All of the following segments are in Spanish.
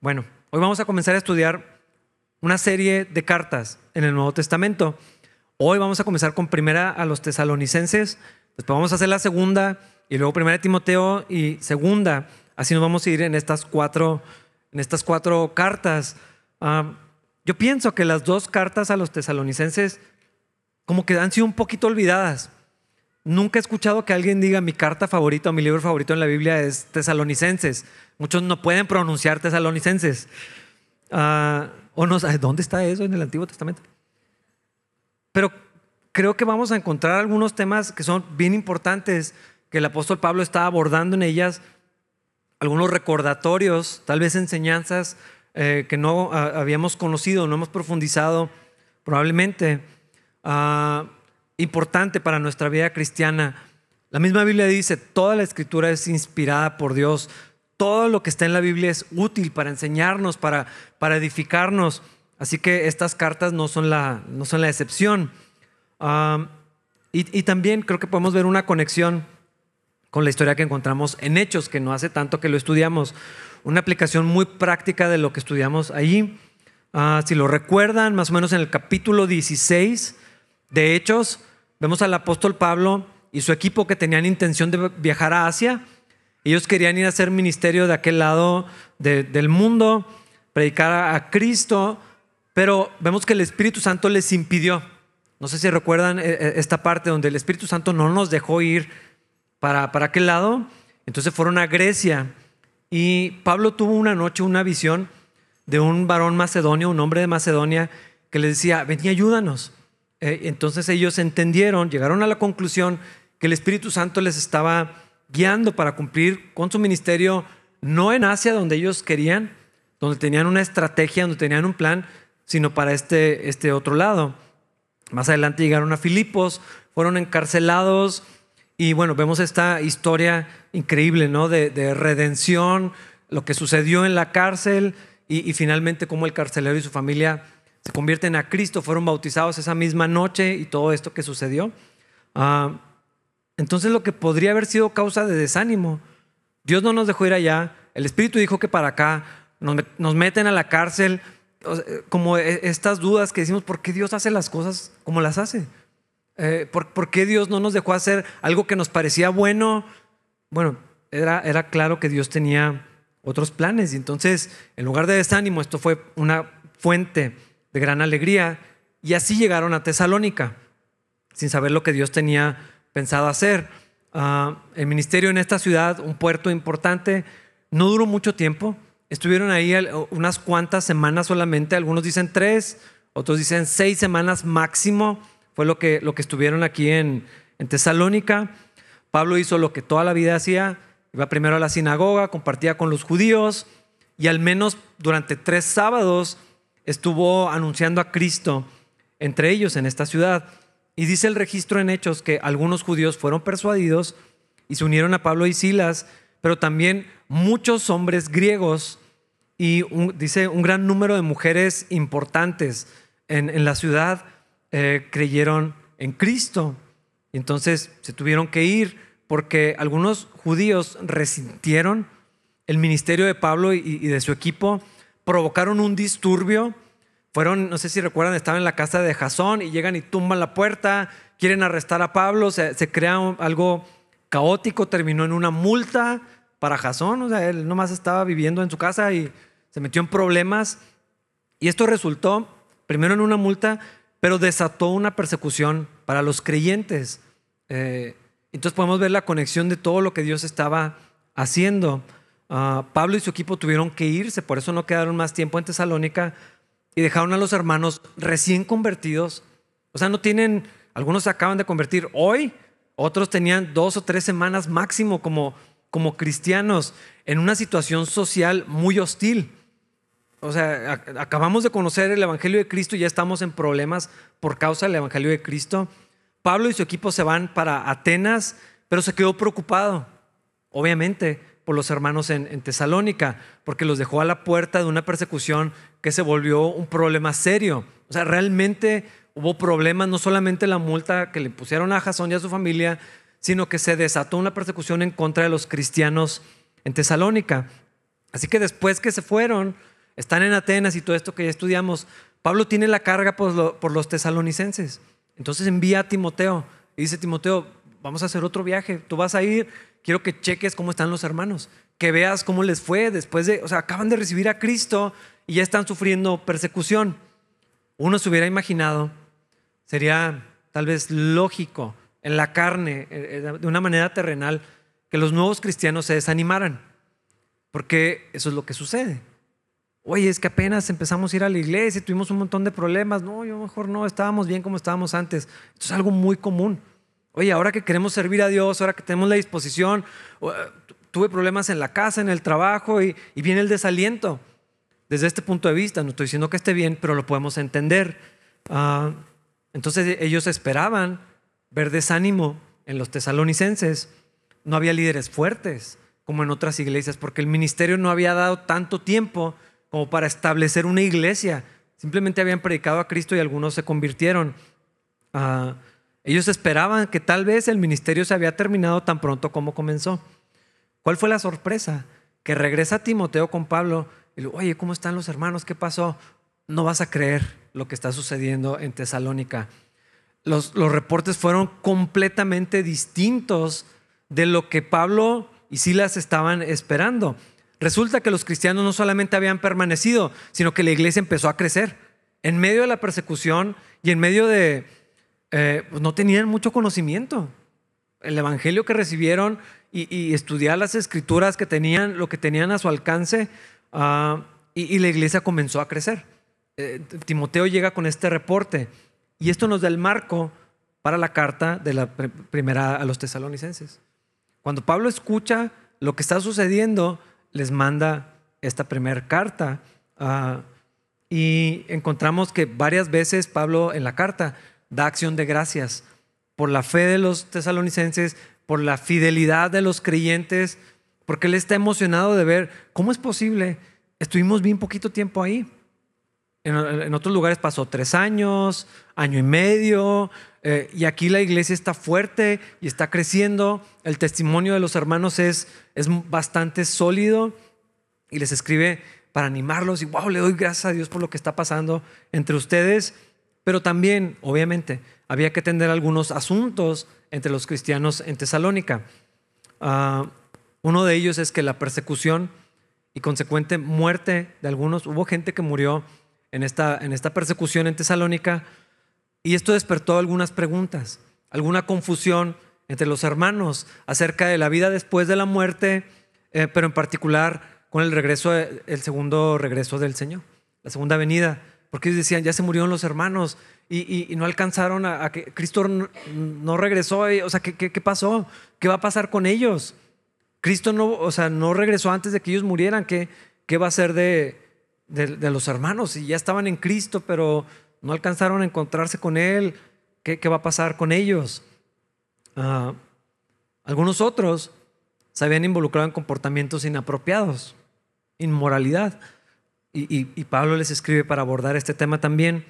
Bueno, hoy vamos a comenzar a estudiar una serie de cartas en el Nuevo Testamento. Hoy vamos a comenzar con primera a los tesalonicenses, después vamos a hacer la segunda y luego primera de Timoteo y segunda. Así nos vamos a ir en estas cuatro, en estas cuatro cartas. Ah, yo pienso que las dos cartas a los tesalonicenses como que han sido un poquito olvidadas. Nunca he escuchado que alguien diga mi carta favorita o mi libro favorito en la Biblia es Tesalonicenses. Muchos no pueden pronunciar Tesalonicenses. Ah, o no ¿dónde está eso en el Antiguo Testamento? Pero creo que vamos a encontrar algunos temas que son bien importantes que el apóstol Pablo está abordando en ellas, algunos recordatorios, tal vez enseñanzas eh, que no ah, habíamos conocido, no hemos profundizado, probablemente. Ah, importante para nuestra vida cristiana. La misma Biblia dice, toda la escritura es inspirada por Dios. Todo lo que está en la Biblia es útil para enseñarnos, para, para edificarnos. Así que estas cartas no son la, no son la excepción. y, y, también creo que podemos ver una conexión con la historia que encontramos en Hechos, que no hace tanto que lo estudiamos. Una aplicación muy práctica de lo que estudiamos allí. Ah, si lo recuerdan, más o menos en el capítulo 16 de Hechos, Vemos al apóstol Pablo y su equipo que tenían intención de viajar a Asia. Ellos querían ir a hacer ministerio de aquel lado del mundo, predicar a Cristo, pero vemos que el Espíritu Santo les impidió. No sé si recuerdan eh, eh, esta parte donde el Espíritu Santo no nos dejó ir para, para aquel lado. Entonces fueron a Grecia y Pablo tuvo una noche una visión de un varón macedonio, un hombre de Macedonia, que le decía, ven y ayúdanos. Eh, entonces ellos entendieron, llegaron a la conclusión que el Espíritu Santo les estaba guiando para cumplir con su ministerio, no en Asia donde ellos querían, donde tenían una estrategia, donde tenían un plan, sino para este, este otro lado. Más adelante llegaron a Filipos, fueron encarcelados y bueno, vemos esta historia increíble, ¿no? De, redención, lo que sucedió en la cárcel y, y finalmente cómo el carcelero y su familia se convierten a Cristo, fueron bautizados esa misma noche y todo esto que sucedió. Ah, entonces lo que podría haber sido causa de desánimo, Dios no nos dejó ir allá, el Espíritu dijo que para acá, nos, meten a la cárcel, como e, estas dudas que decimos, ¿por qué Dios hace las cosas como las hace? Eh, ¿por, qué Dios no nos dejó hacer algo que nos parecía bueno? Bueno, era claro que Dios tenía otros planes y entonces en lugar de desánimo, esto fue una fuente gran alegría. Y así llegaron a Tesalónica, sin saber lo que Dios tenía pensado hacer. Ah, el ministerio en esta ciudad, un puerto importante, no duró mucho tiempo. Estuvieron ahí unas cuantas semanas solamente, algunos dicen tres, otros dicen seis semanas máximo, fue lo que, lo que estuvieron aquí en, en Tesalónica. Pablo hizo lo que toda la vida hacía, iba primero a la sinagoga, compartía con los judíos y al menos durante tres sábados estuvo anunciando a Cristo entre ellos en esta ciudad. Y dice el registro en Hechos que algunos judíos fueron persuadidos y se unieron a Pablo y Silas, pero también muchos hombres griegos y dice un gran número de mujeres importantes en, la ciudad eh, creyeron en Cristo. Y entonces se tuvieron que ir porque algunos judíos resintieron el ministerio de Pablo y de su equipo provocaron un disturbio. Fueron, no sé si recuerdan, estaban en la casa de Jasón y llegan y tumban la puerta, quieren arrestar a Pablo, se, crea algo caótico, terminó en una multa para Jasón, o sea, él nomás estaba viviendo en su casa y se metió en problemas. Y esto resultó primero en una multa, pero desató una persecución para los creyentes. Eh, entonces podemos ver la conexión de todo lo que Dios estaba haciendo. Ah, Pablo y su equipo tuvieron que irse, por eso no quedaron más tiempo en Tesalónica y dejaron a los hermanos recién convertidos. O sea, no tienen, algunos se acaban de convertir hoy, otros tenían dos o tres semanas máximo como, como cristianos en una situación social muy hostil. O sea, acabamos de conocer el Evangelio de Cristo y ya estamos en problemas por causa del Evangelio de Cristo. Pablo y su equipo se van para Atenas, pero se quedó preocupado, obviamente, por los hermanos en, Tesalónica, porque los dejó a la puerta de una persecución que se volvió un problema serio. O sea, realmente hubo problemas, no solamente la multa que le pusieron a Jasón y a su familia, sino que se desató una persecución en contra de los cristianos en Tesalónica. Así que después que se fueron, están en Atenas y todo esto que ya estudiamos, Pablo tiene la carga por, los tesalonicenses. Entonces envía a Timoteo y dice, Timoteo, vamos a hacer otro viaje, tú vas a ir, quiero que cheques cómo están los hermanos, que veas cómo les fue después de, o sea, acaban de recibir a Cristo y ya están sufriendo persecución. Uno se hubiera imaginado, sería tal vez lógico en la carne, eh, eh, de una manera terrenal, que los nuevos cristianos se desanimaran, porque eso es lo que sucede. Oye, es que apenas empezamos a ir a la iglesia y tuvimos un montón de problemas. No, yo mejor no, estábamos bien como estábamos antes. Esto es algo muy común. Oye, ahora que queremos servir a Dios, ahora que tenemos la disposición, eh, tuve problemas en la casa, en el trabajo y, viene el desaliento. Desde este punto de vista, no estoy diciendo que esté bien, pero lo podemos entender. Ah, entonces ellos esperaban ver desánimo en los tesalonicenses. No había líderes fuertes como en otras iglesias, porque el ministerio no había dado tanto tiempo como para establecer una iglesia. Simplemente habían predicado a Cristo y algunos se convirtieron. Ah, ellos esperaban que tal vez el ministerio se había terminado tan pronto como comenzó. ¿Cuál fue la sorpresa? Que regresa Timoteo con Pablo y le oye, ¿cómo están los hermanos? ¿Qué pasó? No vas a creer lo que está sucediendo en Tesalónica. Los, los reportes fueron completamente distintos de lo que Pablo y Silas estaban esperando. Resulta que los cristianos no solamente habían permanecido, sino que la iglesia empezó a crecer. En medio de la persecución y en medio de... Eh, pues no tenían mucho conocimiento. El evangelio que recibieron y, estudiar las escrituras que tenían, lo que tenían a su alcance, ah, y, la iglesia comenzó a crecer. Eh, Timoteo llega con este reporte y esto nos da el marco para la carta de la primera a los tesalonicenses. Cuando Pablo escucha lo que está sucediendo, les manda esta primera carta. Ah, y encontramos que varias veces Pablo en la carta da acción de gracias por la fe de los tesalonicenses, por la fidelidad de los creyentes, porque él está emocionado de ver cómo es posible. Estuvimos bien poquito tiempo ahí. En, otros lugares pasó tres años, año y medio, eh, y aquí la iglesia está fuerte y está creciendo. El testimonio de los hermanos es, es bastante sólido y les escribe para animarlos y wow, le doy gracias a Dios por lo que está pasando entre ustedes. Pero también, obviamente, había que atender algunos asuntos entre los cristianos en Tesalónica. Ah, uno de ellos es que la persecución y consecuente muerte de algunos, hubo gente que murió en esta, en esta persecución en Tesalónica y esto despertó algunas preguntas, alguna confusión entre los hermanos acerca de la vida después de la muerte, eh, pero en particular con el regreso, el segundo regreso del Señor, la segunda venida, porque ellos decían, ya se murieron los hermanos y, no alcanzaron a, que Cristo no, regresó, o sea, ¿qué, ¿qué, pasó? ¿Qué va a pasar con ellos? Cristo no, o sea, no regresó antes de que ellos murieran, ¿qué, va a ser de, los hermanos? Si ya estaban en Cristo, pero no alcanzaron a encontrarse con Él, ¿qué, qué va a pasar con ellos? Ah, algunos otros se habían involucrado en comportamientos inapropiados, inmoralidad. Y, Pablo les escribe para abordar este tema también.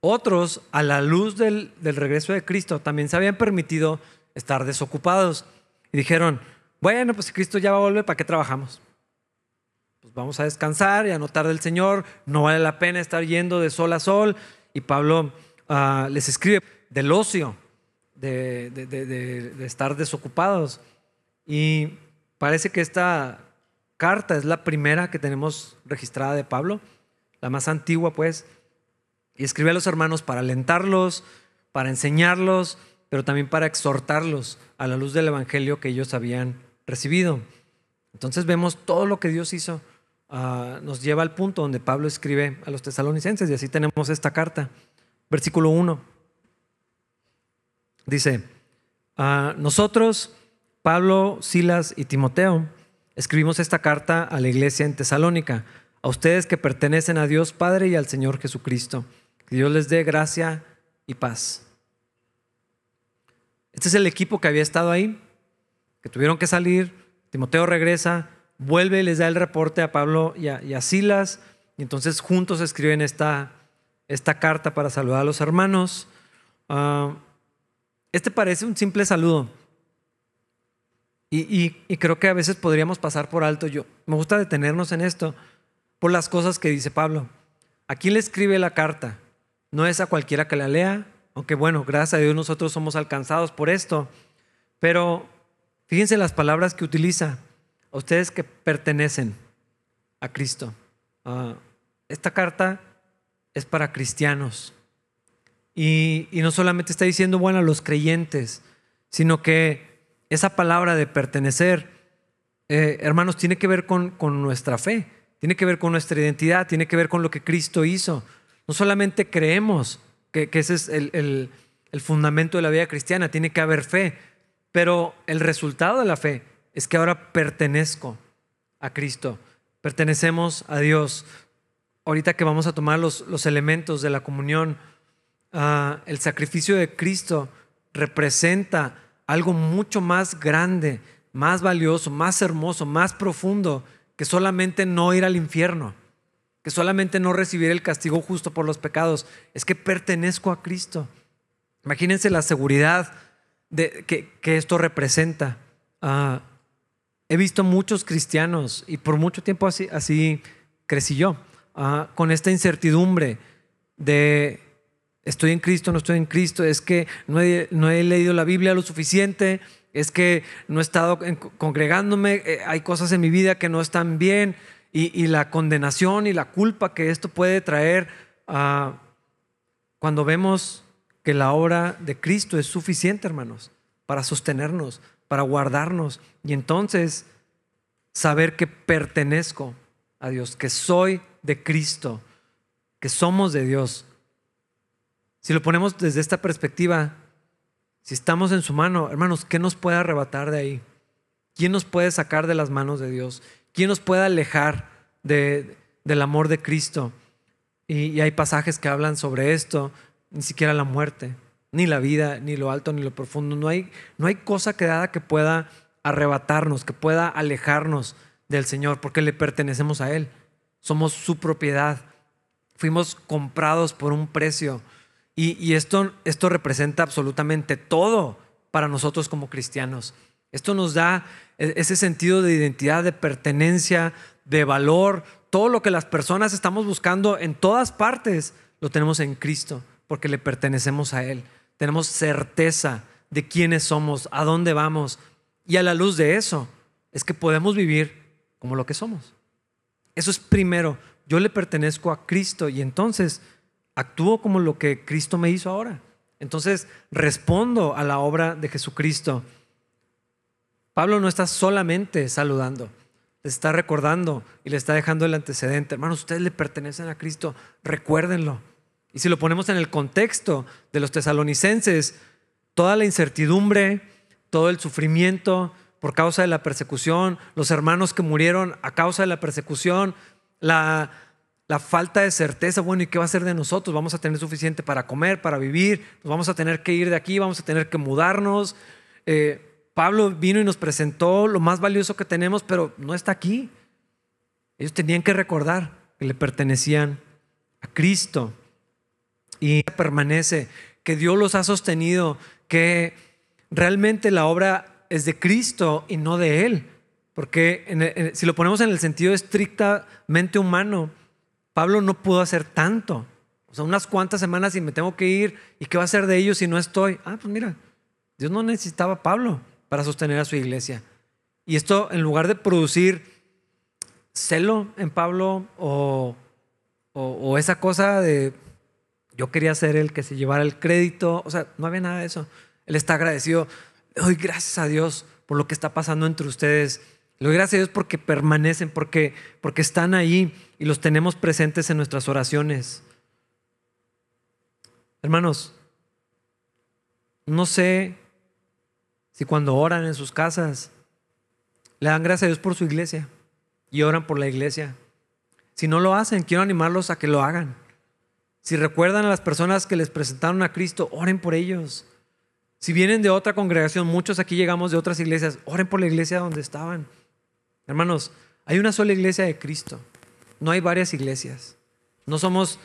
Otros, a la luz del, regreso de Cristo, también se habían permitido estar desocupados. Y dijeron, bueno, pues si Cristo ya va a volver, ¿para qué trabajamos? vamos a descansar y a notar del Señor, no vale la pena estar yendo de sol a sol. Y Pablo ah, les escribe del ocio, de, de, estar desocupados. Y parece que esta carta es la primera que tenemos registrada de Pablo, la más antigua pues. Y escribe a los hermanos para alentarlos, para enseñarlos, pero también para exhortarlos a la luz del Evangelio que ellos habían recibido. Entonces vemos todo lo que Dios hizo Ah, nos lleva al punto donde Pablo escribe a los tesalonicenses y así tenemos esta carta. Versículo 1. Dice, ah, nosotros, Pablo, Silas y Timoteo, escribimos esta carta a la iglesia en Tesalónica, a ustedes que pertenecen a Dios Padre y al Señor Jesucristo. Que Dios les dé gracia y paz. Este es el equipo que había estado ahí, que tuvieron que salir. Timoteo regresa, vuelve y les da el reporte a Pablo y a, Silas, y entonces juntos escriben esta, esta carta para saludar a los hermanos. Ah, este parece un simple saludo. Y, creo que a veces podríamos pasar por alto. Yo me gusta detenernos en esto por las cosas que dice Pablo. ¿A quién le escribe la carta? No es a cualquiera que la lea, aunque bueno, gracias a Dios nosotros somos alcanzados por esto. Pero fíjense las palabras que utiliza. A ustedes que pertenecen a Cristo. Ah, esta carta es para cristianos. Y, no solamente está diciendo, bueno, a los creyentes, sino que esa palabra de pertenecer, eh, hermanos, tiene que ver con, nuestra fe, tiene que ver con nuestra identidad, tiene que ver con lo que Cristo hizo. No solamente creemos que, ese es el, el fundamento de la vida cristiana, tiene que haber fe, pero el resultado de la fe es que ahora pertenezco a Cristo, pertenecemos a Dios. Ahorita que vamos a tomar los, los elementos de la comunión, Ah, el sacrificio de Cristo representa algo mucho más grande, más valioso, más hermoso, más profundo que solamente no ir al infierno, que solamente no recibir el castigo justo por los pecados. Es que pertenezco a Cristo. Imagínense la seguridad de, que, esto representa. Ah, he visto muchos cristianos y por mucho tiempo así, crecí yo, ah, con esta incertidumbre de estoy en Cristo, no estoy en Cristo, es que no he, leído la Biblia lo suficiente, es que no he estado congregándome, eh, hay cosas en mi vida que no están bien y, la condenación y la culpa que esto puede traer ah, cuando vemos que la obra de Cristo es suficiente, hermanos, para sostenernos, para guardarnos y entonces saber que pertenezco a Dios, que soy de Cristo, que somos de Dios si lo ponemos desde esta perspectiva, si estamos en su mano, hermanos, ¿qué nos puede arrebatar de ahí? ¿Quién nos puede sacar de las manos de Dios? ¿Quién nos puede alejar de, del amor de Cristo? Y, hay pasajes que hablan sobre esto, ni siquiera la muerte, ni la vida, ni lo alto, ni lo profundo. No hay, no hay cosa creada que pueda arrebatarnos, que pueda alejarnos del Señor, porque le pertenecemos a Él. Somos su propiedad. Fuimos comprados por un precio. Y, esto, esto representa absolutamente todo para nosotros como cristianos. Esto nos da e, ese sentido de identidad, de pertenencia, de valor. Todo lo que las personas estamos buscando en todas partes lo tenemos en Cristo, porque le pertenecemos a Él. Tenemos certeza de quiénes somos, a dónde vamos. Y a la luz de eso es que podemos vivir como lo que somos. Eso es primero. Yo le pertenezco a Cristo y entonces actúo como lo que Cristo me hizo ahora. Entonces respondo a la obra de Jesucristo. Pablo no está solamente saludando, le está recordando y le está dejando el antecedente. Hermanos, ustedes le pertenecen a Cristo, recuérdenlo. Y si lo ponemos en el contexto de los tesalonicenses, toda la incertidumbre, todo el sufrimiento por causa de la persecución, los hermanos que murieron a causa de la persecución, la, la falta de certeza, bueno, ¿y qué va a ser de nosotros? ¿Vamos a tener suficiente para comer, para vivir? ¿Nos vamos a tener que ir de aquí? ¿Vamos a tener que mudarnos? Eh, Pablo vino y nos presentó lo más valioso que tenemos, pero no está aquí. Ellos tenían que recordar que le pertenecían a Cristo y permanece, que Dios los ha sostenido, que realmente la obra es de Cristo y no de Él. Porque si lo ponemos en el sentido estrictamente humano, Pablo no pudo hacer tanto. O sea, unas cuantas semanas y me tengo que ir. ¿Y qué va a hacer de ellos si no estoy? Ah, pues mira, Dios no necesitaba a Pablo para sostener a su iglesia. Y esto, en lugar de producir celo en Pablo o, o, esa cosa de yo quería ser el que se llevara el crédito, o sea, no había nada de eso. Él está agradecido. Doy gracias a Dios por lo que está pasando entre ustedes. Le doy gracias a Dios porque permanecen, porque, porque están ahí y los tenemos presentes en nuestras oraciones. Hermanos, no sé si cuando oran en sus casas le dan gracias a Dios por su iglesia y oran por la iglesia. Si no lo hacen, quiero animarlos a que lo hagan. Si recuerdan a las personas que les presentaron a Cristo, oren por ellos. Si vienen de otra congregación, muchos aquí llegamos de otras iglesias, oren por la iglesia donde estaban. Hermanos, hay una sola iglesia de Cristo. No hay varias iglesias. No somos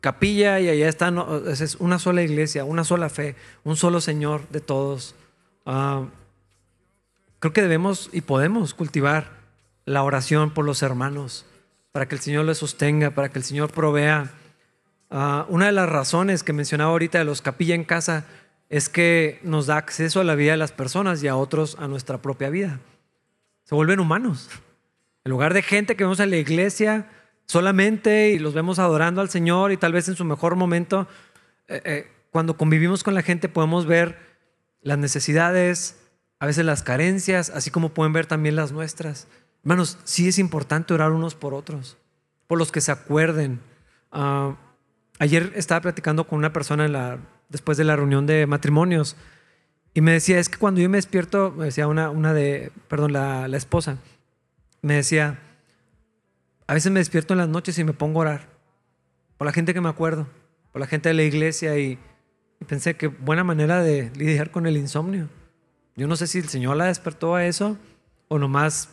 capilla y allá está. es una sola iglesia, una sola fe, un solo Señor de todos. Ah, creo que debemos y podemos cultivar la oración por los hermanos, para que el Señor les sostenga, para que el Señor provea. Ah, una de las razones que mencionaba ahorita de los capilla en casa es que nos da acceso a la vida de las personas y a otros a nuestra propia vida. Se vuelven humanos. En lugar de gente que vemos en la iglesia solamente y los vemos adorando al Señor y tal vez en su mejor momento, eh, eh, cuando convivimos con la gente podemos ver las necesidades, a veces las carencias, así como pueden ver también las nuestras. Hermanos, sí es importante orar unos por otros, por los que se acuerden. Ah, ayer estaba platicando con una persona después de la reunión de matrimonios y me decía, es que cuando yo me despierto, me decía una, una de, perdón, la, la esposa, me decía, a veces me despierto en las noches y me pongo a orar por la gente que me acuerdo, por la gente de la iglesia y, pensé que buena manera de lidiar con el insomnio. Yo no sé si el Señor la despertó a eso o nomás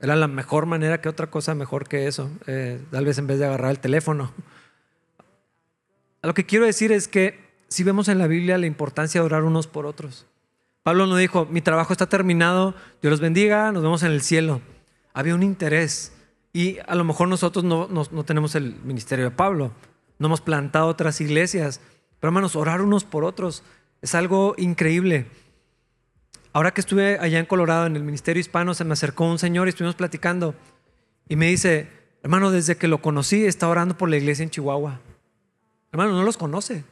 era la mejor manera que otra cosa mejor que eso, eh, tal vez en vez de agarrar el teléfono. Lo que quiero decir es que si vemos en la Biblia la importancia de orar unos por otros. Pablo no dijo, mi trabajo está terminado, Dios los bendiga, nos vemos en el cielo. Había un interés y a lo mejor nosotros no, tenemos el ministerio de Pablo, no hemos plantado otras iglesias, pero hermanos, orar unos por otros es algo increíble. Ahora que estuve allá en Colorado, en el Ministerio Hispano, se me acercó un señor y estuvimos platicando. Y me dice, hermano, desde que lo conocí, está orando por la iglesia en Chihuahua. Hermano, no los conoce.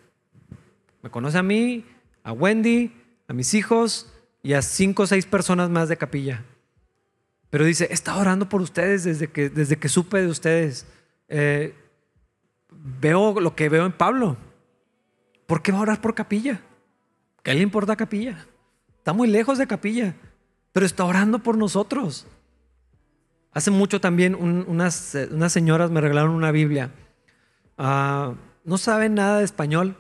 Me conoce a mí, a Wendy, a mis hijos y a cinco o seis personas más de capilla. Pero dice, está orando por ustedes desde que, desde que supe de ustedes. Eh, veo lo que veo en Pablo. ¿Por qué va a orar por capilla? ¿Qué le importa capilla? Está muy lejos de capilla, pero está orando por nosotros. Hace mucho también unas, unas, señoras me regalaron una Biblia. Ah, no saben nada de español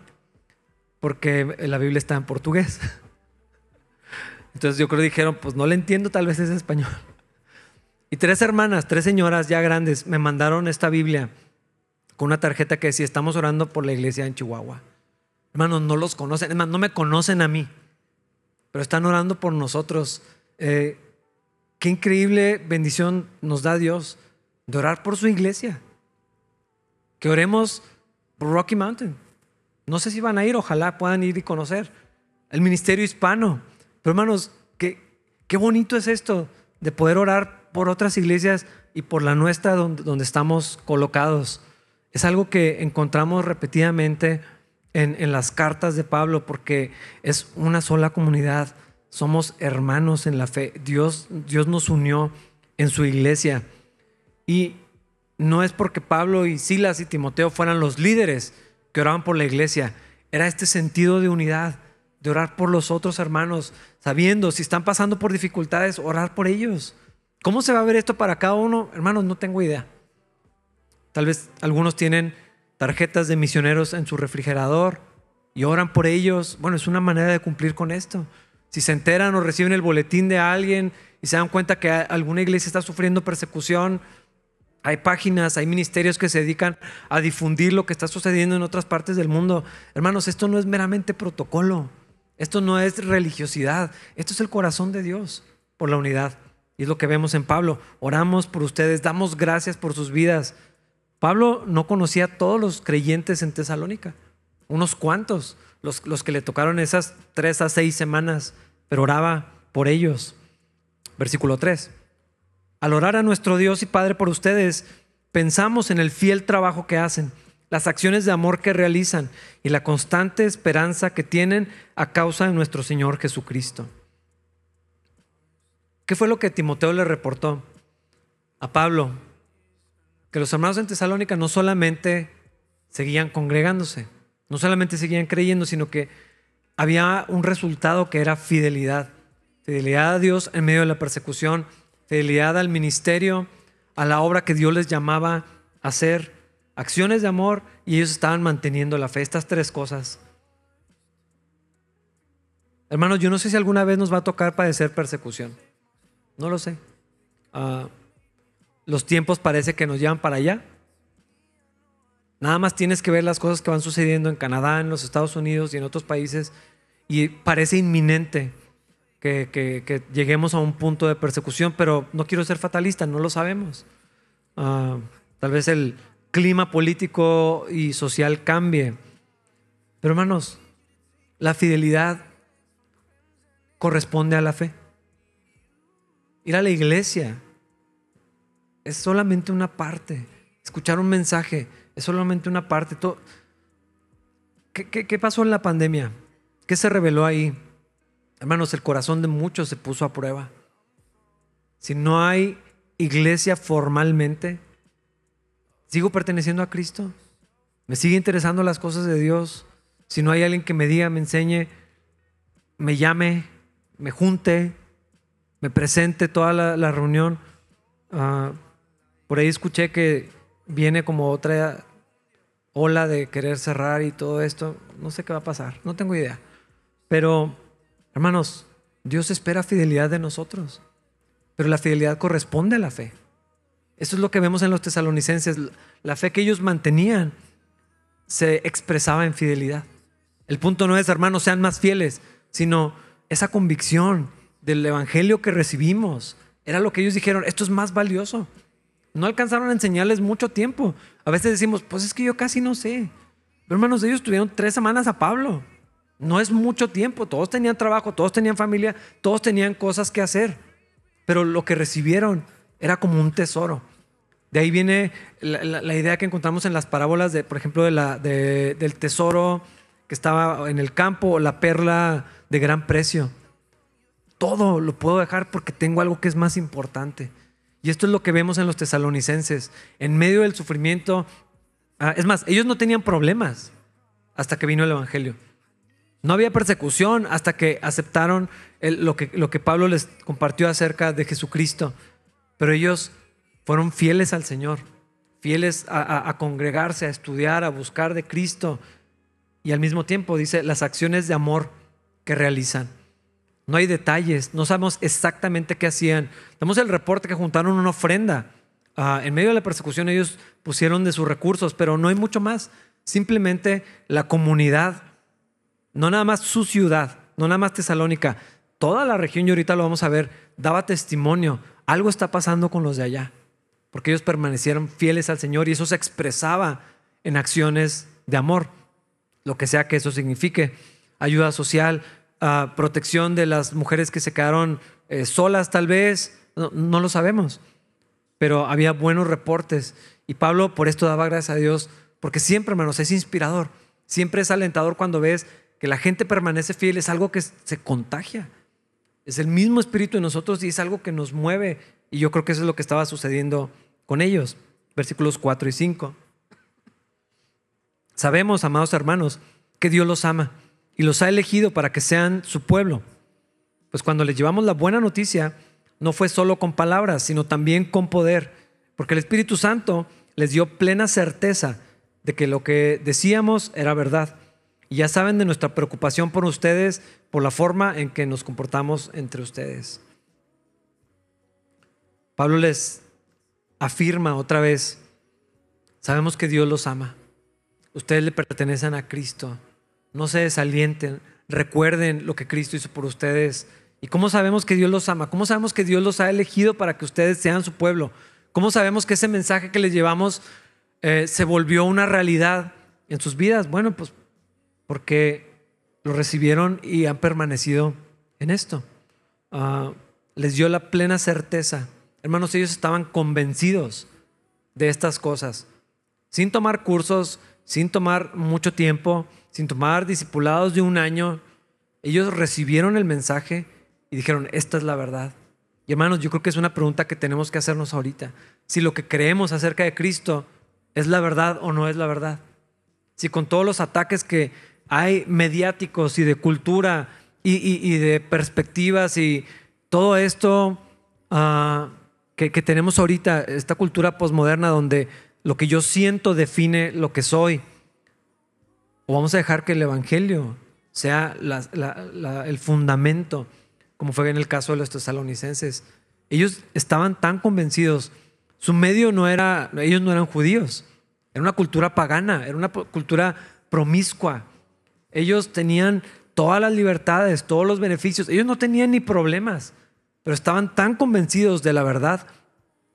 porque la Biblia está en portugués. Entonces yo creo que dijeron, pues no le entiendo, tal vez es español. Y tres hermanas, tres señoras ya grandes, me mandaron esta Biblia con una tarjeta que decía, estamos orando por la iglesia en Chihuahua. Hermanos, no los conocen, hermanos, no me conocen a mí pero están orando por nosotros. Eh, qué increíble bendición nos da Dios de orar por su iglesia. Que oremos por Rocky Mountain. No sé si van a ir, ojalá puedan ir y conocer el ministerio hispano. Pero hermanos, qué, qué bonito es esto de poder orar por otras iglesias y por la nuestra donde, donde estamos colocados. Es algo que encontramos repetidamente en, las cartas de Pablo porque es una sola comunidad. Somos hermanos en la fe. Dios, Dios nos unió en su iglesia. Y no es porque Pablo y Silas y Timoteo fueran los líderes que oraban por la iglesia. Era este sentido de unidad, de orar por los otros hermanos, sabiendo si están pasando por dificultades, orar por ellos. ¿Cómo se va a ver esto para cada uno? Hermanos, no tengo idea. Tal vez algunos tienen tarjetas de misioneros en su refrigerador y oran por ellos. Bueno, es una manera de cumplir con esto. Si se enteran o reciben el boletín de alguien y se dan cuenta que alguna iglesia está sufriendo persecución, hay páginas, hay ministerios que se dedican a difundir lo que está sucediendo en otras partes del mundo. Hermanos, esto no es meramente protocolo, esto no es religiosidad, esto es el corazón de Dios por la unidad. Y es lo que vemos en Pablo. Oramos por ustedes, damos gracias por sus vidas. Pablo no conocía a todos los creyentes en Tesalónica, unos cuantos, los, los que le tocaron esas tres a seis semanas, pero oraba por ellos. Versículo 3. Al orar a nuestro Dios y Padre por ustedes, pensamos en el fiel trabajo que hacen, las acciones de amor que realizan y la constante esperanza que tienen a causa de nuestro Señor Jesucristo. ¿Qué fue lo que Timoteo le reportó a Pablo? que los hermanos en Tesalónica no solamente seguían congregándose, no solamente seguían creyendo, sino que había un resultado que era fidelidad. Fidelidad a Dios en medio de la persecución, fidelidad al ministerio, a la obra que Dios les llamaba a hacer, acciones de amor y ellos estaban manteniendo la fe. Estas tres cosas. Hermanos, yo no sé si alguna vez nos va a tocar padecer persecución. No lo sé. Ah, los tiempos parece que nos llevan para allá. Nada más tienes que ver las cosas que van sucediendo en Canadá, en los Estados Unidos y en otros países y parece inminente. que, lleguemos a un punto de persecución, pero no quiero ser fatalista, no lo sabemos. Ah, tal vez el clima político y social cambie. Pero hermanos, la fidelidad corresponde a la fe. Ir a la iglesia es solamente una parte. Escuchar un mensaje es solamente una parte. ¿Qué, qué pasó en la pandemia? ¿Qué se reveló ahí? Hermanos, el corazón de muchos se puso a prueba. Si no hay iglesia formalmente, ¿sigo perteneciendo a Cristo? ¿Me sigue interesando las cosas de Dios? Si no hay alguien que me diga, me enseñe, me llame, me junte, me presente toda la, reunión. Ah, por ahí escuché que viene como otra ola de querer cerrar y todo esto. No sé qué va a pasar, no tengo idea. Pero Hermanos, Dios espera fidelidad de nosotros, pero la fidelidad corresponde a la fe. Eso es lo que vemos en los tesalonicenses. La fe que ellos mantenían se expresaba en fidelidad. El punto no es, hermanos, sean más fieles, sino esa convicción del evangelio que recibimos. Era lo que ellos dijeron, esto es más valioso. No alcanzaron a enseñarles mucho tiempo. A veces decimos, pues es que yo casi no sé. Pero hermanos, ellos tuvieron tres semanas a Pablo. No es mucho tiempo, todos tenían trabajo, todos tenían familia, todos tenían cosas que hacer, pero lo que recibieron era como un tesoro. De ahí viene la, idea que encontramos en las parábolas, de, por ejemplo, del tesoro que estaba en el campo, la perla de gran precio. Todo lo puedo dejar porque tengo algo que es más importante. Y esto es lo que vemos en los tesalonicenses. En medio del sufrimiento, ah, es más, ellos no tenían problemas hasta que vino el Evangelio. No había persecución hasta que aceptaron lo que Pablo les compartió acerca de Jesucristo. Pero ellos fueron fieles al Señor, fieles a, congregarse, a estudiar, a buscar de Cristo. Y al mismo tiempo dice las acciones de amor que realizan. No hay detalles, no sabemos exactamente qué hacían. Tenemos el reporte que juntaron una ofrenda. Ah, en medio de la persecución ellos pusieron de sus recursos, pero no hay mucho más. Simplemente la comunidad no nada más su ciudad, no nada más Tesalónica, toda la región, y ahorita lo vamos a ver, daba testimonio. Algo está pasando con los de allá, porque ellos permanecieron fieles al Señor y eso se expresaba en acciones de amor, lo que sea que eso signifique. Ayuda social, ah, protección de las mujeres que se quedaron eh, solas tal vez, no, no lo sabemos, pero había buenos reportes. Y Pablo por esto daba gracias a Dios, porque siempre, hermanos, es inspirador, siempre es alentador cuando ves que la gente permanece fiel es algo que se contagia. Es el mismo espíritu en nosotros y es algo que nos mueve. Y yo creo que eso es lo que estaba sucediendo con ellos. Versículos 4 y 5. Sabemos, amados hermanos, que Dios los ama y los ha elegido para que sean su pueblo. Pues cuando les llevamos la buena noticia, no fue solo con palabras, sino también con poder, porque el Espíritu Santo les dio plena certeza de que lo que decíamos era verdad. Y ya saben de nuestra preocupación por ustedes, por la forma en que nos comportamos entre ustedes. Pablo les afirma otra vez, sabemos que Dios los ama. Ustedes le pertenecen a Cristo. No se desalienten. Recuerden lo que Cristo hizo por ustedes. ¿Y cómo sabemos que Dios los ama? ¿Cómo sabemos que Dios los ha elegido para que ustedes sean su pueblo? ¿Cómo sabemos que ese mensaje que les llevamos eh, se volvió una realidad en sus vidas? Bueno, pues porque lo recibieron y han permanecido en esto. Ah, les dio la plena certeza. Hermanos, ellos estaban convencidos de estas cosas, sin tomar cursos, sin tomar mucho tiempo, sin tomar discipulados de un año. Ellos recibieron el mensaje y dijeron, esta es la verdad. Y hermanos, yo creo que es una pregunta que tenemos que hacernos ahorita. Si lo que creemos acerca de Cristo es la verdad o no es la verdad. Si con todos los ataques que hay mediáticos y de cultura y, de perspectivas y todo esto ah, que, tenemos ahorita, esta cultura posmoderna donde lo que yo siento define lo que soy. O vamos a dejar que el Evangelio sea el fundamento, como fue en el caso de los tesalonicenses. Ellos estaban tan convencidos, su medio no era, ellos no eran judíos, era una cultura pagana, era una cultura promiscua, ellos tenían todas las libertades, todos los beneficios. Ellos no tenían ni problemas, pero estaban tan convencidos de la verdad.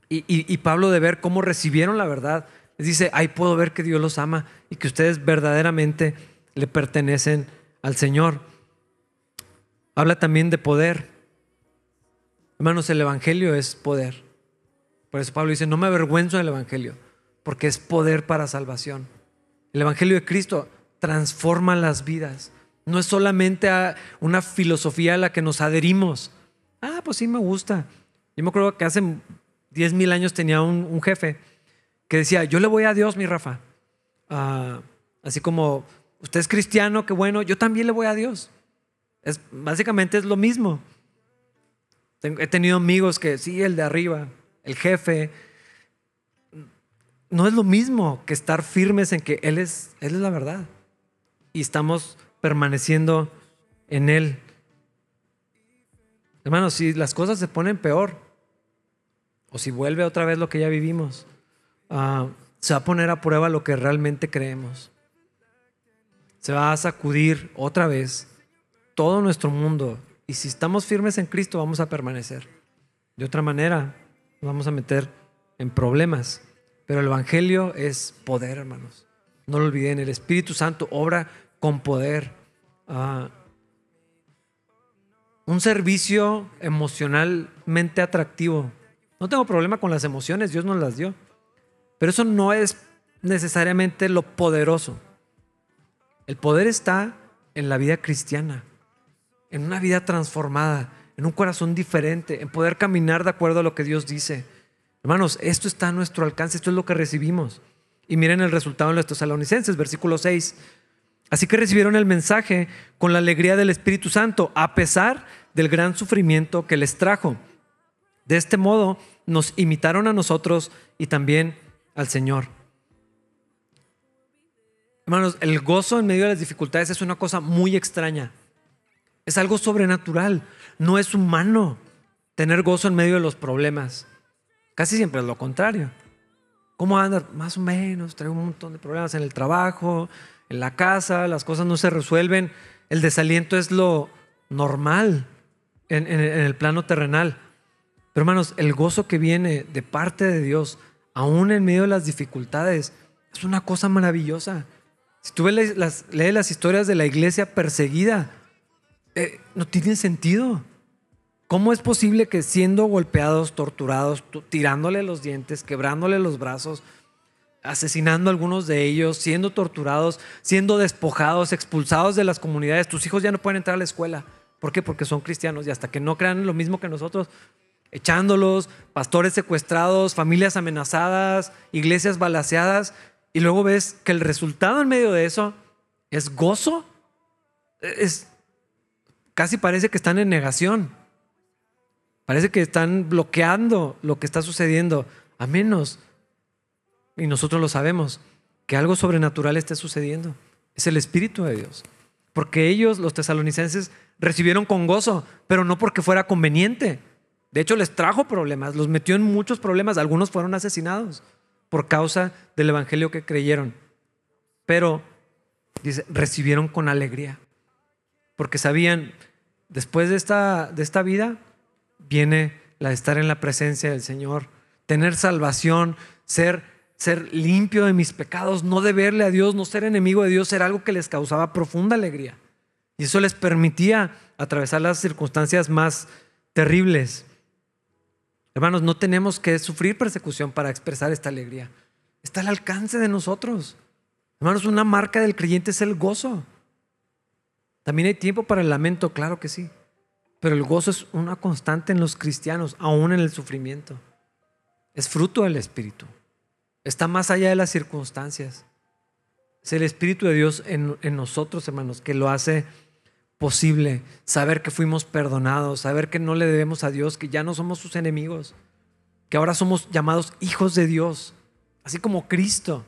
Y, Pablo de ver cómo recibieron la verdad, les dice, ahí puedo ver que Dios los ama y que ustedes verdaderamente le pertenecen al Señor. Habla también de poder. Hermanos, el Evangelio es poder. Por eso Pablo dice, no me avergüenzo del Evangelio, porque es poder para salvación. El Evangelio de Cristo transforma las vidas. No es solamente una filosofía a la que nos adherimos. Ah, pues sí me gusta. Yo me acuerdo que hace 10 mil años tenía un, jefe que decía, yo le voy a Dios, mi Rafa. Ah, así como, usted es cristiano, qué bueno, yo también le voy a Dios. Es, básicamente es lo mismo. He tenido amigos que, sí, el de arriba, el jefe. No es lo mismo que estar firmes en que Él es, Él es la verdad. Y estamos permaneciendo en Él. Hermanos, si las cosas se ponen peor, o si vuelve otra vez lo que ya vivimos, ah, se va a poner a prueba lo que realmente creemos. Se va a sacudir otra vez todo nuestro mundo. Y si estamos firmes en Cristo, vamos a permanecer. De otra manera, nos vamos a meter en problemas. Pero el Evangelio es poder, hermanos. No lo olviden, el Espíritu Santo obra con poder. Ah, un servicio emocionalmente atractivo. No tengo problema con las emociones, Dios nos las dio. Pero eso no es necesariamente lo poderoso. El poder está en la vida cristiana, en una vida transformada, en un corazón diferente, en poder caminar de acuerdo a lo que Dios dice. Hermanos, esto está a nuestro alcance, esto es lo que recibimos. Y miren el resultado en los tesalonicenses, versículo 6. Así que recibieron el mensaje con la alegría del Espíritu Santo, a pesar del gran sufrimiento que les trajo. De este modo nos imitaron a nosotros y también al Señor. Hermanos, el gozo en medio de las dificultades es una cosa muy extraña. Es algo sobrenatural, no es humano tener gozo en medio de los problemas. Casi siempre es lo contrario. ¿Cómo andas? Más o menos, traigo un montón de problemas en el trabajo, la casa, las cosas no se resuelven, el desaliento es lo normal en, el plano terrenal. Pero hermanos, el gozo que viene de parte de Dios, aún en medio de las dificultades, es una cosa maravillosa. Si tú lees las, las historias de la iglesia perseguida, eh, no tienen sentido. ¿Cómo es posible que siendo golpeados, torturados, tirándole los dientes, quebrándole los brazos, asesinando a algunos de ellos, siendo torturados, siendo despojados, expulsados de las comunidades. Tus hijos ya no pueden entrar a la escuela. ¿Por qué? Porque son cristianos y hasta que no crean lo mismo que nosotros, echándolos, pastores secuestrados, familias amenazadas, iglesias balaseadas, y luego ves que el resultado en medio de eso es gozo. Es, casi parece que están en negación. Parece que están bloqueando lo que está sucediendo, a menos y nosotros lo sabemos, que algo sobrenatural está sucediendo. Es el Espíritu de Dios. Porque ellos, los tesalonicenses, recibieron con gozo, pero no porque fuera conveniente. De hecho, les trajo problemas, los metió en muchos problemas. Algunos fueron asesinados por causa del Evangelio que creyeron. Pero, dice, recibieron con alegría. Porque sabían, después de esta, de esta vida, viene la de estar en la presencia del Señor, tener salvación, ser ser limpio de mis pecados, no deberle a Dios, no ser enemigo de Dios, era algo que les causaba profunda alegría. Y eso les permitía atravesar las circunstancias más terribles. Hermanos, no tenemos que sufrir persecución para expresar esta alegría. Está al alcance de nosotros. Hermanos, una marca del creyente es el gozo. También hay tiempo para el lamento, claro que sí. Pero el gozo es una constante en los cristianos, aún en el sufrimiento. Es fruto del Espíritu. Está más allá de las circunstancias. Es el Espíritu de Dios en, nosotros, hermanos, que lo hace posible. Saber que fuimos perdonados, saber que no le debemos a Dios, que ya no somos sus enemigos, que ahora somos llamados hijos de Dios, así como Cristo,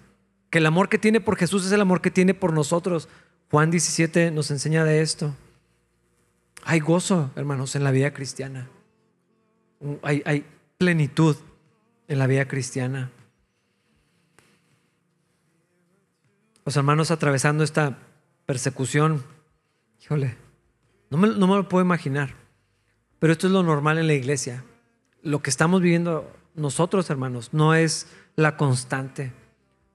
que el amor que tiene por Jesús es el amor que tiene por nosotros. Juan 17 nos enseña de esto. Hay gozo, hermanos, en la vida cristiana. Hay, hay plenitud en la vida cristiana. Los hermanos atravesando esta persecución, híjole, No me, no me lo puedo imaginar. Pero esto es lo normal en la iglesia. Lo que estamos viviendo nosotros, hermanos, no es la constante.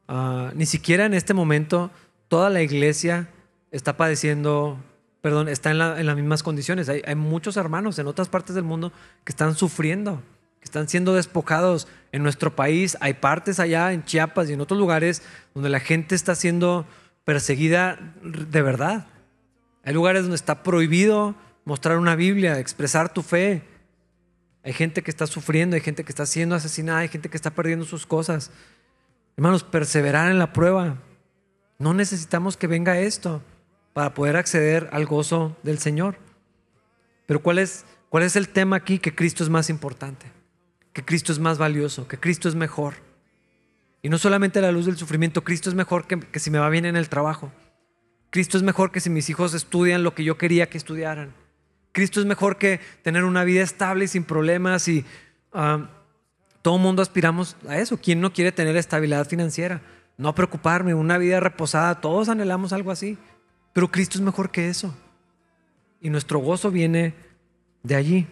Ah, ni siquiera en este momento toda la iglesia está padeciendo, perdón, está en, las mismas condiciones. Hay, muchos hermanos en otras partes del mundo que están sufriendo, que están siendo despojados. En nuestro país hay partes allá en Chiapas y en otros lugares donde la gente está siendo perseguida de verdad. Hay lugares donde está prohibido mostrar una Biblia, expresar tu fe. Hay gente que está sufriendo, hay gente que está siendo asesinada, hay gente que está perdiendo sus cosas. Hermanos, perseverar en la prueba. No necesitamos que venga esto para poder acceder al gozo del Señor. Pero ¿cuál es, cuál es el tema aquí? Que Cristo es más importante, que Cristo es más valioso, que Cristo es mejor. Y no solamente la luz del sufrimiento, Cristo es mejor que, que si me va bien en el trabajo. Cristo es mejor que si mis hijos estudian lo que yo quería que estudiaran. Cristo es mejor que tener una vida estable y sin problemas y ah, todo el mundo aspiramos a eso. ¿Quién no quiere tener estabilidad financiera? No preocuparme, una vida reposada, todos anhelamos algo así. Pero Cristo es mejor que eso. Y nuestro gozo viene de allí.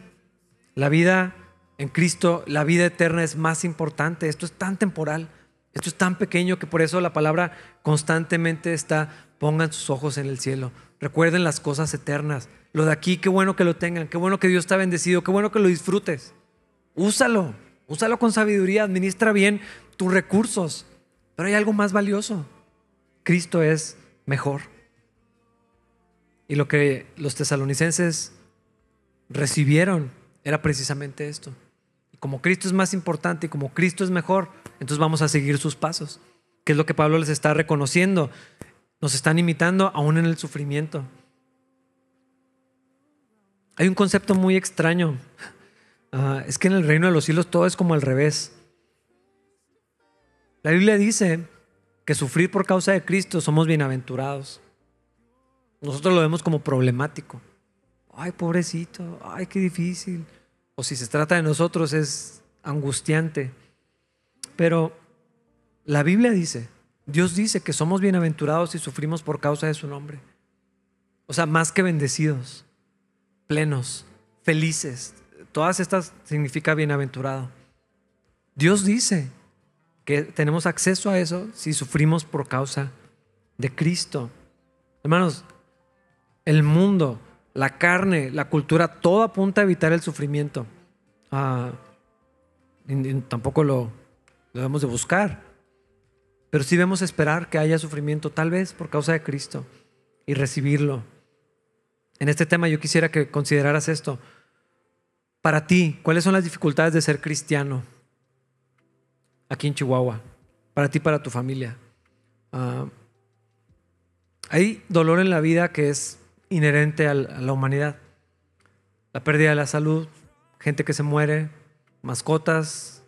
La vida en Cristo, la vida eterna es más importante. Esto es tan temporal, esto es tan pequeño que por eso la palabra constantemente está, pongan sus ojos en el cielo. Recuerden las cosas eternas. Lo de aquí, qué bueno que lo tengan, qué bueno que Dios está bendecido, qué bueno que lo disfrutes. Úsalo, úsalo con sabiduría, administra bien tus recursos. Pero hay algo más valioso. Cristo es mejor. Y lo que los tesalonicenses recibieron era precisamente esto. Como Cristo es más importante y como Cristo es mejor, entonces vamos a seguir sus pasos. Que es lo que Pablo les está reconociendo. Nos están imitando aún en el sufrimiento. Hay un concepto muy extraño. Ah, es que en el reino de los cielos todo es como al revés. La Biblia dice que sufrir por causa de Cristo somos bienaventurados. Nosotros lo vemos como problemático. Ay, pobrecito, ay, qué difícil. O si se trata de nosotros es angustiante. Pero la Biblia dice, Dios dice que somos bienaventurados y sufrimos por causa de su nombre. O sea, más que bendecidos plenos, felices. Todas estas significa bienaventurado. Dios dice que tenemos acceso a eso si sufrimos por causa de Cristo. Hermanos, el mundo, la carne, la cultura, todo apunta a evitar el sufrimiento. Ah, tampoco lo, debemos de buscar. Pero sí debemos esperar que haya sufrimiento, tal vez por causa de Cristo, y recibirlo. En este tema yo quisiera que consideraras esto. Para ti, ¿cuáles son las dificultades de ser cristiano aquí en Chihuahua? Para ti, para tu familia. Ah, hay dolor en la vida que es inherente a la humanidad. La pérdida de la salud, gente que se muere, mascotas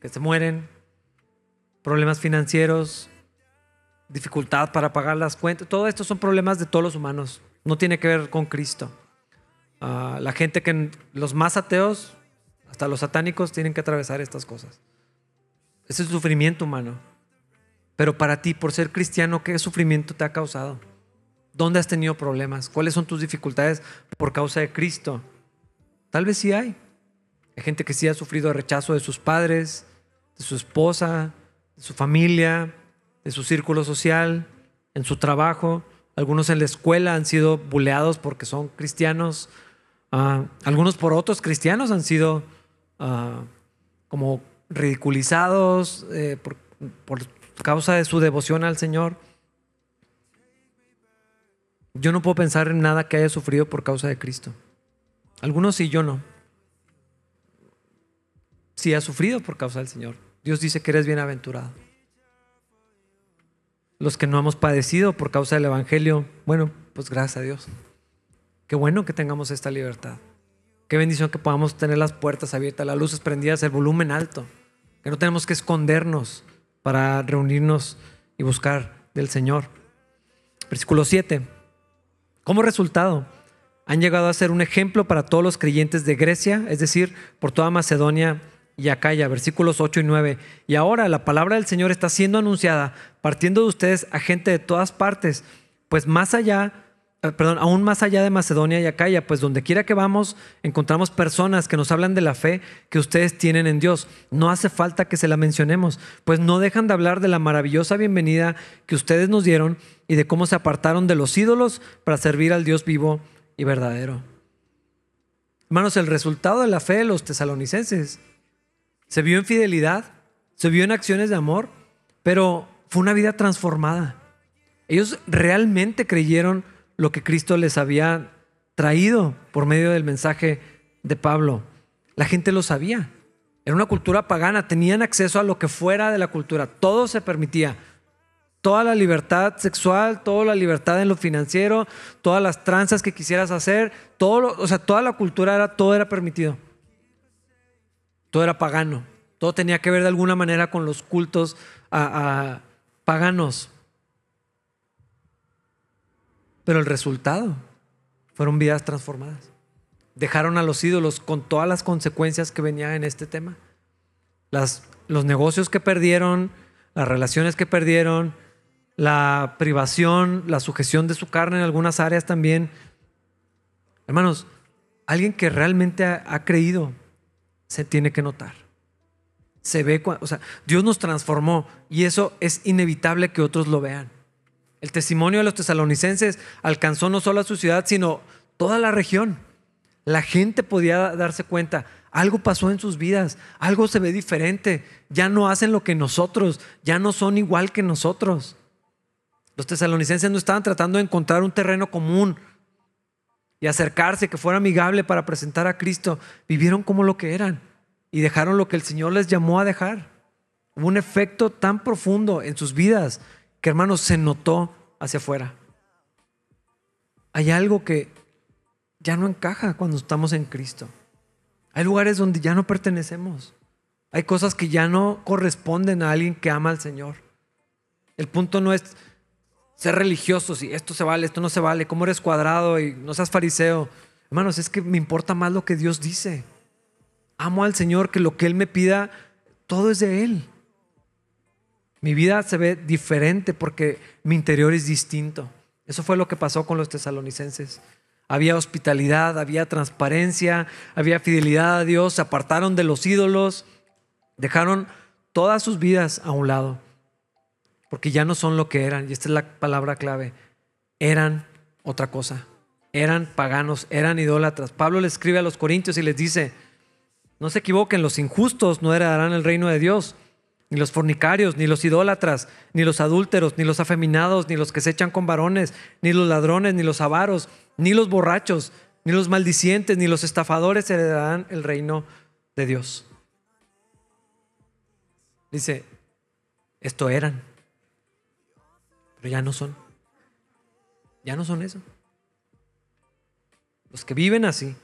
que se mueren, problemas financieros, dificultad para pagar las cuentas. Todo esto son problemas de todos los humanos. No tiene que ver con Cristo. Ah, la gente que, los más ateos, hasta los satánicos, tienen que atravesar estas cosas. Ese es sufrimiento humano. Pero para ti, por ser cristiano, ¿qué sufrimiento te ha causado? ¿Dónde has tenido problemas? ¿Cuáles son tus dificultades por causa de Cristo? Tal vez sí hay. Hay gente que sí ha sufrido el rechazo de sus padres, de su esposa, de su familia, de su círculo social, en su trabajo. Algunos en la escuela han sido buleados porque son cristianos. Ah, algunos por otros cristianos han sido ah, como ridiculizados eh, por, por causa de su devoción al Señor. Yo no puedo pensar en nada que haya sufrido por causa de Cristo. Algunos sí, yo no. Sí ha sufrido por causa del Señor. Dios dice que eres bienaventurado los que no hemos padecido por causa del Evangelio, bueno, pues gracias a Dios. Qué bueno que tengamos esta libertad. Qué bendición que podamos tener las puertas abiertas, las luces prendidas, el volumen alto. Que no tenemos que escondernos para reunirnos y buscar del Señor. Versículo 7. Como resultado, han llegado a ser un ejemplo para todos los creyentes de Grecia, es decir, por toda Macedonia y Acaya, versículos 8 y 9. Y ahora la palabra del Señor está siendo anunciada, partiendo de ustedes a gente de todas partes, pues más allá perdón, aún más allá de Macedonia y Acaya, pues donde quiera que vamos, encontramos personas que nos hablan de la fe que ustedes tienen en Dios. No hace falta que se la mencionemos, pues no dejan de hablar de la maravillosa bienvenida que ustedes nos dieron y de cómo se apartaron de los ídolos para servir al Dios vivo y verdadero. Hermanos, el resultado de la fe de los tesalonicenses se vio en fidelidad, se vio en acciones de amor, pero fue una vida transformada. Ellos realmente creyeron lo que Cristo les había traído por medio del mensaje de Pablo. La gente lo sabía. Era una cultura pagana, tenían acceso a lo que fuera de la cultura, todo se permitía. Toda la libertad sexual, toda la libertad en lo financiero, todas las tranzas que quisieras hacer, todo o sea, toda la cultura era, todo era permitido. Todo era pagano. Todo tenía que ver de alguna manera con los cultos paganos. Pero el resultado fueron vidas transformadas. Dejaron a los ídolos con todas las consecuencias que venían en este tema. Las, los negocios que perdieron, las relaciones que perdieron, la privación, la sujeción de su carne en algunas áreas también. Hermanos, alguien que realmente ha, ha creído se tiene que notar. Se ve, o sea, Dios nos transformó y eso es inevitable que otros lo vean. El testimonio de los tesalonicenses alcanzó no solo a su ciudad, sino toda la región. La gente podía darse cuenta, algo pasó en sus vidas, algo se ve diferente, ya no hacen lo que nosotros, ya no son igual que nosotros. Los tesalonicenses no estaban tratando de encontrar un terreno común y acercarse, que fuera amigable para presentar a Cristo. Vivieron como lo que eran y dejaron lo que el Señor les llamó a dejar. Hubo un efecto tan profundo en sus vidas que hermanos se notó hacia afuera. Hay algo que ya no encaja cuando estamos en Cristo. Hay lugares donde ya no pertenecemos. Hay cosas que ya no corresponden a alguien que ama al Señor. El punto no es ser religioso, si esto se vale, esto no se vale, cómo eres cuadrado y no seas fariseo. Hermanos, es que me importa más lo que Dios dice. Amo al Señor, que lo que Él me pida, todo es de Él. Mi vida se ve diferente porque mi interior es distinto. Eso fue lo que pasó con los tesalonicenses. Había hospitalidad, había transparencia, había fidelidad a Dios, se apartaron de los ídolos, dejaron todas sus vidas a un lado, porque ya no son lo que eran, y esta es la palabra clave, eran otra cosa, eran paganos, eran idólatras. Pablo le escribe a los corintios y les dice, no se equivoquen, los injustos no heredarán el reino de Dios ni los fornicarios, ni los idólatras, ni los adúlteros, ni los afeminados, ni los que se echan con varones, ni los ladrones, ni los avaros, ni los borrachos, ni los maldicientes, ni los estafadores heredarán el reino de Dios. Dice, esto eran, pero ya no son. Ya no son eso. Los que viven así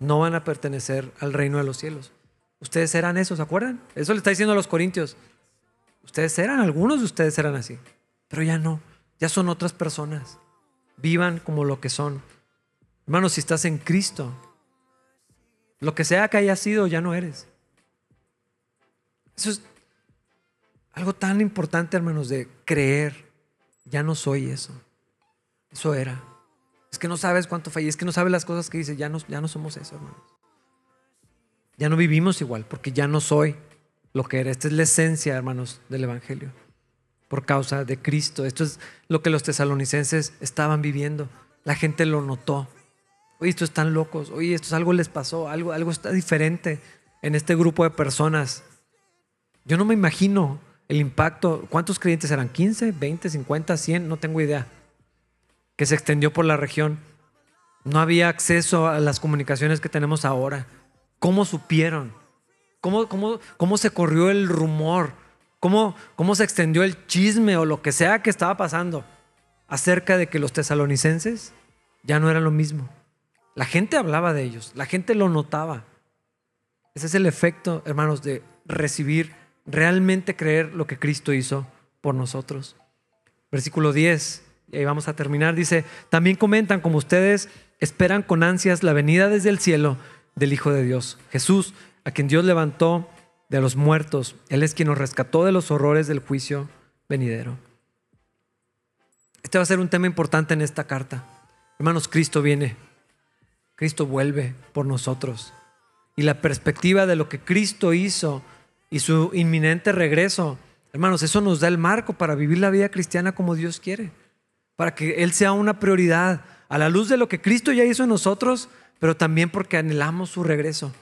no van a pertenecer al reino de los cielos. Ustedes eran eso, ¿se acuerdan? Eso le está diciendo a los corintios. Ustedes eran, algunos de ustedes eran así, pero ya no, ya son otras personas. Vivan como lo que son. Hermanos, si estás en Cristo, lo que sea que haya sido, ya no eres. Eso es algo tan importante, hermanos, de creer. Ya no soy eso. Eso era. Es que no sabes cuánto fallé, es que no sabes las cosas que dice, ya no, ya no somos eso, hermanos. Ya no vivimos igual porque ya no soy lo que era. Esta es la esencia, hermanos, del Evangelio. Por causa de Cristo. Esto es lo que los tesalonicenses estaban viviendo. La gente lo notó. Oye, estos están locos. Oye, esto algo les pasó. Algo, algo está diferente en este grupo de personas. Yo no me imagino el impacto. ¿Cuántos creyentes eran? ¿15, 20, 50, 100? No tengo idea. Que se extendió por la región. No había acceso a las comunicaciones que tenemos ahora. ¿Cómo supieron? ¿Cómo, cómo, cómo se corrió el rumor? ¿Cómo, ¿Cómo se extendió el chisme o lo que sea que estaba pasando acerca de que los tesalonicenses ya no eran lo mismo? La gente hablaba de ellos, la gente lo notaba. Ese es el efecto, hermanos, de recibir, realmente creer lo que Cristo hizo por nosotros. Versículo 10, y ahí vamos a terminar, dice, también comentan como ustedes esperan con ansias la venida desde el cielo del Hijo de Dios, Jesús, a quien Dios levantó de los muertos. Él es quien nos rescató de los horrores del juicio venidero. Este va a ser un tema importante en esta carta. Hermanos, Cristo viene. Cristo vuelve por nosotros. Y la perspectiva de lo que Cristo hizo y su inminente regreso, hermanos, eso nos da el marco para vivir la vida cristiana como Dios quiere. Para que Él sea una prioridad a la luz de lo que Cristo ya hizo en nosotros, pero también porque anhelamos su regreso.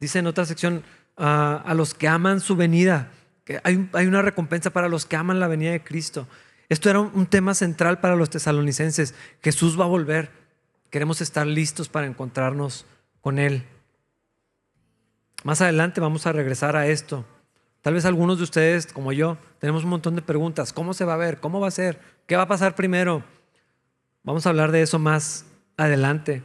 Dice en otra sección, ah, a los que aman su venida, que hay, una recompensa para los que aman la venida de Cristo. Esto era un tema central para los tesalonicenses. Jesús va a volver. Queremos estar listos para encontrarnos con Él. Más adelante vamos a regresar a esto. Tal vez algunos de ustedes, como yo, tenemos un montón de preguntas. ¿Cómo se va a ver? ¿Cómo va a ser? ¿Qué va a pasar primero? Vamos a hablar de eso más adelante.